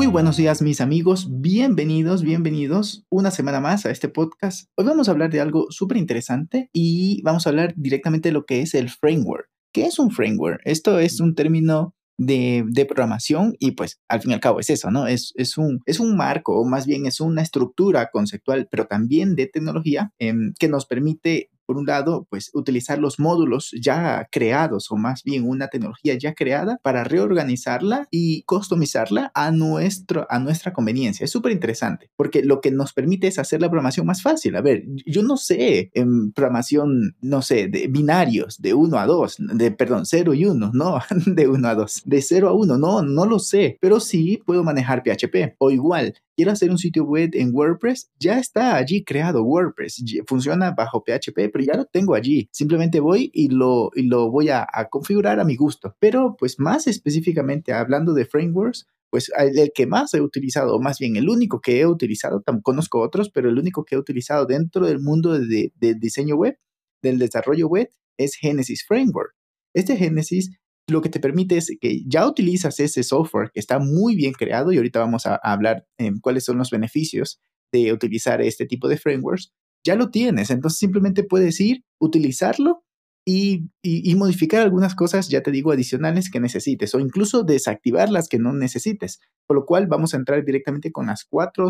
Muy buenos días mis amigos, bienvenidos, bienvenidos una semana más a este podcast. Hoy vamos a hablar de algo súper interesante y vamos a hablar directamente de lo que es el framework. ¿Qué es un framework? Esto es un término de, programación y pues al fin y al cabo es eso, ¿no? Es, un, es un marco o más bien es una estructura conceptual, pero también de tecnología em, que nos permite por un lado, pues utilizar los módulos ya creados o más bien una tecnología ya creada para reorganizarla y customizarla a, nuestro, a nuestra conveniencia. Es súper interesante porque lo que nos permite es hacer la programación más fácil. A ver, yo no sé en programación, no sé, de binarios de 1 a 2, de, perdón, 0 y 1, no, de 1 a 2, de 0 a 1, no, no lo sé, pero sí puedo manejar PHP o igual quiero hacer un sitio web en WordPress, ya está allí creado WordPress, funciona bajo PHP, pero ya lo tengo allí. Simplemente voy y lo, y lo voy a, configurar a mi gusto. Pero pues más específicamente hablando de frameworks, pues el que más he utilizado, o más bien el único que he utilizado, conozco otros, pero el único que he utilizado dentro del mundo de, de diseño web, del desarrollo web, es Genesis Framework. Este Genesis lo que te permite es que ya utilizas ese software que está muy bien creado y ahorita vamos a, hablar en cuáles son los beneficios de utilizar este tipo de frameworks, ya lo tienes, entonces simplemente puedes ir, utilizarlo y, modificar algunas cosas, ya te digo, adicionales que necesites o incluso desactivar las que no necesites, por lo cual vamos a entrar directamente con las cuatro,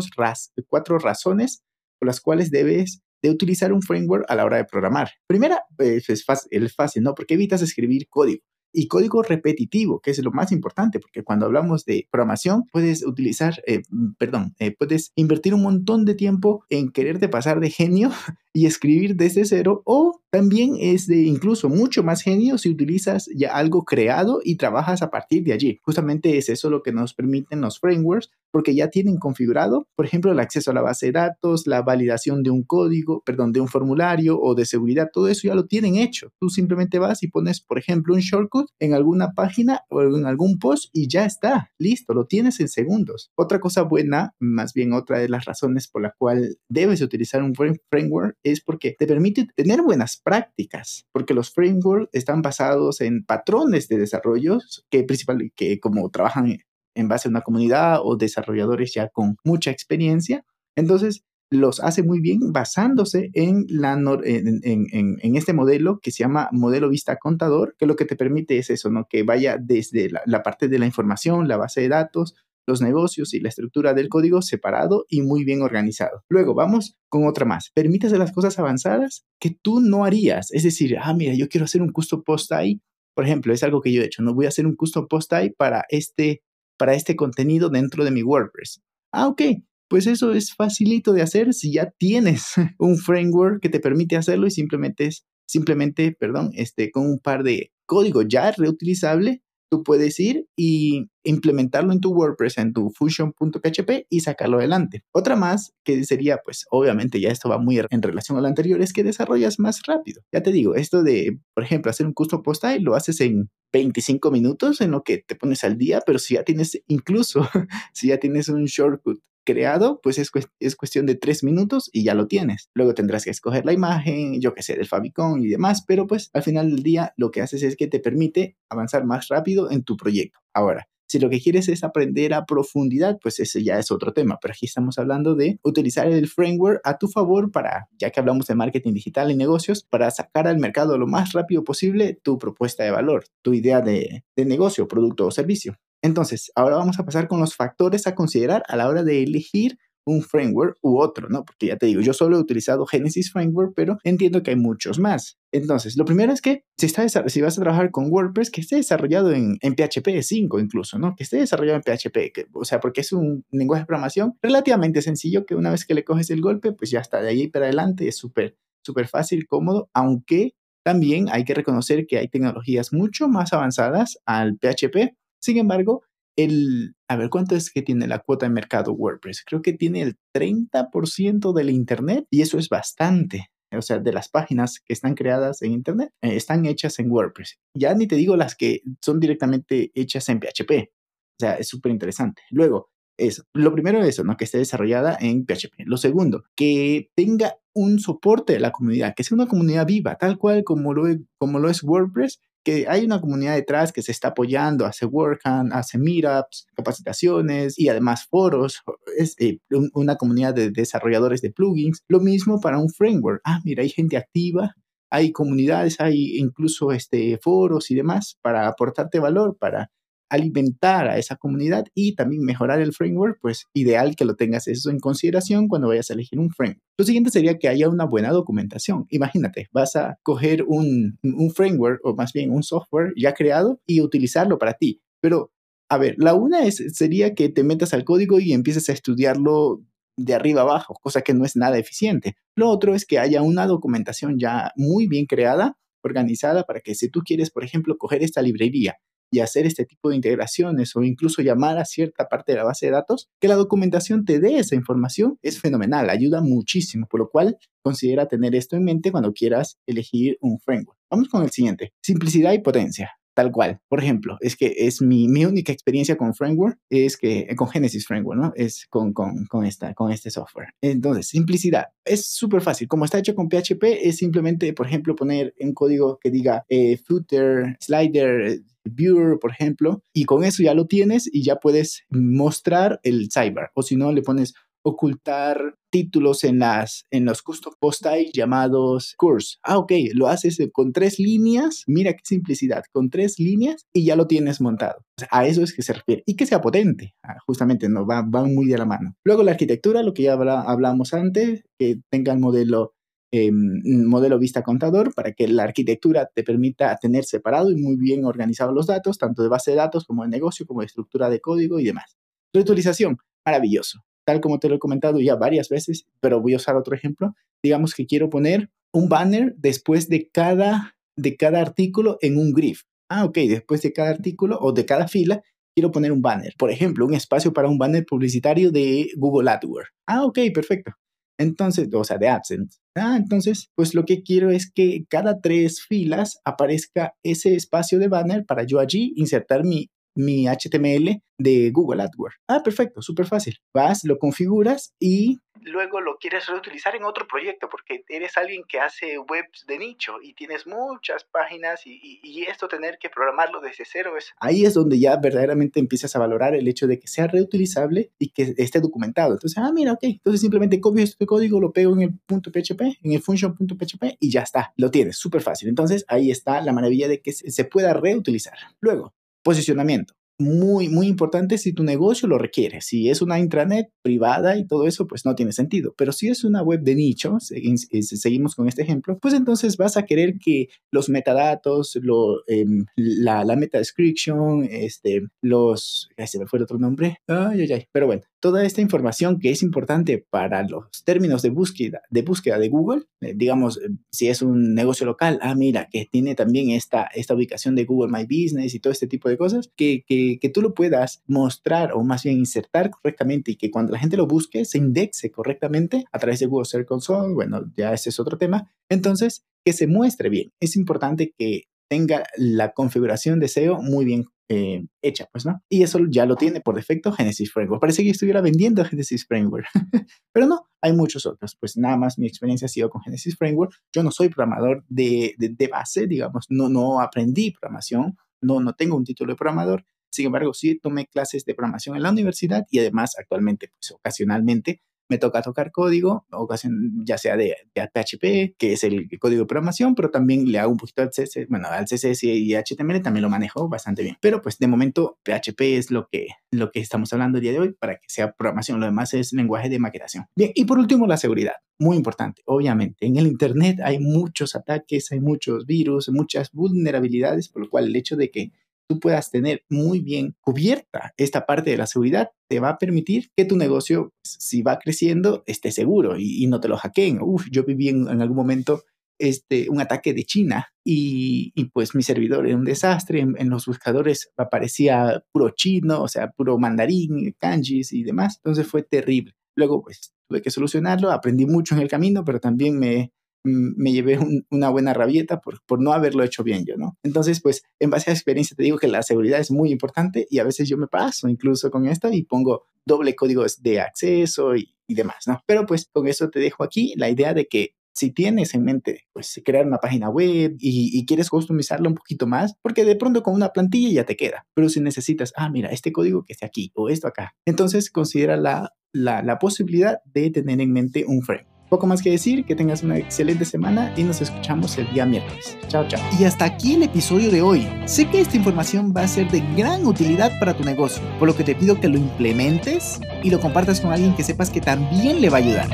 cuatro razones por las cuales debes de utilizar un framework a la hora de programar. Primera, pues, es fácil, es fácil, ¿no? Porque evitas escribir código y código repetitivo, que es lo más importante, porque cuando hablamos de programación, puedes utilizar, eh, perdón, eh, puedes invertir un montón de tiempo en quererte pasar de genio y escribir desde cero o también es de incluso mucho más genio si utilizas ya algo creado y trabajas a partir de allí. Justamente es eso lo que nos permiten los frameworks porque ya tienen configurado, por ejemplo, el acceso a la base de datos, la validación de un código, perdón, de un formulario o de seguridad, todo eso ya lo tienen hecho. Tú simplemente vas y pones, por ejemplo, un shortcut en alguna página o en algún post y ya está, listo, lo tienes en segundos. Otra cosa buena, más bien otra de las razones por la cual debes utilizar un framework es porque te permite tener buenas prácticas, porque los frameworks están basados en patrones de desarrollo que principalmente que como trabajan en base a una comunidad o desarrolladores ya con mucha experiencia, entonces los hace muy bien basándose en, la, en, este modelo que se llama modelo vista contador, que lo que te permite es eso, ¿no? Que vaya desde la parte de la información, la base de datos, los negocios y la estructura del código separado y muy bien organizado. Luego vamos con otra más. Permite hacer las cosas avanzadas que tú no harías. Es decir, ah, mira, yo quiero hacer un custom post ahí. Por ejemplo, es algo que yo he hecho. No voy a hacer un custom post ahí para este, para este contenido dentro de mi WordPress. Ah, ok. Pues eso es facilito de hacer si ya tienes un framework que te permite hacerlo y simplemente es, simplemente, perdón, este, con un par de código ya reutilizable, tú puedes ir y implementarlo en tu WordPress, en tu Fusion.php y sacarlo adelante. Otra más que sería, pues obviamente ya esto va muy en relación a lo anterior, es que desarrollas más rápido. Ya te digo, esto de, por ejemplo, hacer un custom post ahí lo haces en 25 minutos en lo que te pones al día, pero si ya tienes incluso, si ya tienes un shortcut creado, pues es, es, cuestión de tres minutos y ya lo tienes. Luego tendrás que escoger la imagen, yo que sé, del Famicom y demás, pero pues al final del día lo que haces es que te permite avanzar más rápido en tu proyecto. Ahora, si lo que quieres es aprender a profundidad, pues ese ya es otro tema, pero aquí estamos hablando de utilizar el framework a tu favor para, ya que hablamos de marketing digital y negocios, para sacar al mercado lo más rápido posible tu propuesta de valor, tu idea de, de negocio, producto o servicio. Entonces, ahora vamos a pasar con los factores a considerar a la hora de elegir un framework u otro, ¿no? Porque ya te digo, yo solo he utilizado Genesis Framework, pero entiendo que hay muchos más. Entonces, lo primero es que si, si vas a trabajar con WordPress, que esté desarrollado en, PHP 5 incluso, ¿no? Que esté desarrollado en PHP, o sea, porque es un lenguaje de programación relativamente sencillo que una vez que le coges el golpe, pues ya está de ahí para adelante, es súper, súper fácil, cómodo, aunque también hay que reconocer que hay tecnologías mucho más avanzadas al PHP sin embargo, el, a ver, ¿cuánto es que tiene la cuota de mercado WordPress? Creo que tiene el 30% del Internet y eso es bastante. o sea, de las páginas que están creadas en Internet, eh, están hechas en WordPress. Ya ni te digo las que son directamente hechas en PHP. O sea, es súper interesante. Luego, eso. Lo primero es eso, ¿no? Que esté desarrollada en PHP. Lo segundo, que tenga un soporte de la comunidad, que sea una comunidad viva, tal cual como lo, como lo es WordPress, que hay una comunidad detrás que se está apoyando, hace WordCamp, hace meetups, capacitaciones y además foros. Es eh, una comunidad de desarrolladores de plugins. Lo mismo para un framework. Ah, mira, hay gente activa, hay comunidades, hay incluso este, foros y demás para aportarte valor, para alimentar a esa comunidad y también mejorar el framework, pues ideal que lo tengas eso en consideración cuando vayas a elegir un framework. Lo siguiente sería que haya una buena documentación. Imagínate, vas a coger un, un framework o más bien un software ya creado y utilizarlo para ti. Pero, a ver, la una es, sería que te metas al código y empieces a estudiarlo de arriba abajo, cosa que no es nada eficiente. Lo otro es que haya una documentación ya muy bien creada, organizada, para que si tú quieres, por ejemplo, coger esta librería y hacer este tipo de integraciones o incluso llamar a cierta parte de la base de datos, que la documentación te dé esa información es fenomenal, ayuda muchísimo, por lo cual considera tener esto en mente cuando quieras elegir un framework. Vamos con el siguiente, simplicidad y potencia. Tal cual. Por ejemplo, es que es mi, mi única experiencia con framework, es que con Genesis Framework, ¿no? Es con, con, con, esta, con este software. Entonces, simplicidad. Es súper fácil. Como está hecho con PHP, es simplemente, por ejemplo, poner un código que diga eh, footer, slider, viewer, por ejemplo, y con eso ya lo tienes y ya puedes mostrar el sidebar. O si no, le pones ocultar títulos en, las, en los custom post llamados course. Ah, ok, lo haces con tres líneas. Mira qué simplicidad, con tres líneas y ya lo tienes montado. a eso es que se refiere. Y que sea potente. Ah, justamente, no, va, van muy de la mano. Luego la arquitectura, lo que ya hablamos antes, que tenga el modelo em, modelo vista contador para que la arquitectura te permita tener separado y muy bien organizado los datos, tanto de base de datos como de negocio, como de estructura de código y demás. Reutilización, maravilloso tal como te lo he comentado ya varias veces, pero voy a usar otro ejemplo. Digamos que quiero poner un banner después de cada, de cada artículo en un grid. Ah, ok, después de cada artículo o de cada fila, quiero poner un banner. Por ejemplo, un espacio para un banner publicitario de Google AdWords. Ah, ok, perfecto. Entonces, o sea, de AdSense. Ah, entonces, pues lo que quiero es que cada tres filas aparezca ese espacio de banner para yo allí insertar mi mi HTML de Google AdWords. Ah, perfecto, súper fácil. Vas, lo configuras y luego lo quieres reutilizar en otro proyecto porque eres alguien que hace webs de nicho y tienes muchas páginas y, esto tener que programarlo desde cero es... Ahí es donde ya verdaderamente empiezas a valorar el hecho de que sea reutilizable y que esté documentado. Entonces, ah, mira, ok, entonces simplemente copio este código, lo pego en el punto PHP, en el function.php y ya está, lo tienes, súper fácil. Entonces, ahí está la maravilla de que se pueda reutilizar. Luego, Posicionamiento. Muy, muy importante si tu negocio lo requiere. Si es una intranet privada y todo eso, pues no tiene sentido. Pero si es una web de nicho, seguimos con este ejemplo, pues entonces vas a querer que los metadatos, lo, em, la, la meta description, este, los, se me fue el otro nombre, ay, ay, ay, pero bueno, toda esta información que es importante para los términos de búsqueda de, búsqueda de Google, eh, digamos, eh, si es un negocio local, ah, mira, que tiene también esta, esta ubicación de Google My Business y todo este tipo de cosas, que, que, que tú lo puedas mostrar o más bien insertar correctamente y que cuando la gente lo busque se indexe correctamente a través de Google Search Console, bueno, ya ese es otro tema, entonces que se muestre bien. Es importante que tenga la configuración de SEO muy bien eh, hecha, pues, ¿no? Y eso ya lo tiene por defecto Genesis Framework. Parece que estuviera vendiendo Genesis Framework, pero no, hay muchos otros. Pues nada más mi experiencia ha sido con Genesis Framework. Yo no soy programador de, de, base, digamos, no, no aprendí programación, no, no tengo un título de programador. Sin embargo, sí tomé clases de programación en la universidad y además actualmente, pues ocasionalmente, me toca tocar código, ocasión, ya sea de, PHP, que es el código de programación, pero también le hago un poquito al CSS, bueno, al CSS y HTML también lo manejo bastante bien. Pero pues de momento PHP es lo que, lo que estamos hablando el día de hoy para que sea programación, lo demás es lenguaje de maquetación. Bien, y por último la seguridad, muy importante, obviamente. En el Internet hay muchos ataques, hay muchos virus, muchas vulnerabilidades, por lo cual el hecho de que tú puedas tener muy bien cubierta esta parte de la seguridad, te va a permitir que tu negocio, pues, si va creciendo, esté seguro y, no te lo hackeen. Uf, yo viví en, algún momento este, un ataque de China y, pues mi servidor era un desastre. En, los buscadores aparecía puro chino, o sea, puro mandarín, kanjis y demás. Entonces fue terrible. Luego, pues tuve que solucionarlo, aprendí mucho en el camino, pero también me, me llevé una buena rabieta por, por no haberlo hecho bien yo, ¿no? Entonces, pues en base a experiencia te digo que la seguridad es muy importante y a veces yo me paso incluso con esto y pongo doble código de acceso y, y demás, ¿no? Pero pues con eso te dejo aquí la idea de que si tienes en mente pues crear una página web y, quieres customizarla un poquito más, porque de pronto con una plantilla ya te queda, pero si necesitas, ah, mira, este código que esté aquí o esto acá, entonces considera la, la, la posibilidad de tener en mente un frame. Poco más que decir, que tengas una excelente semana y nos escuchamos el día miércoles. Chao, chao. Y hasta aquí el episodio de hoy. Sé que esta información va a ser de gran utilidad para tu negocio, por lo que te pido que lo implementes y lo compartas con alguien que sepas que también le va a ayudar.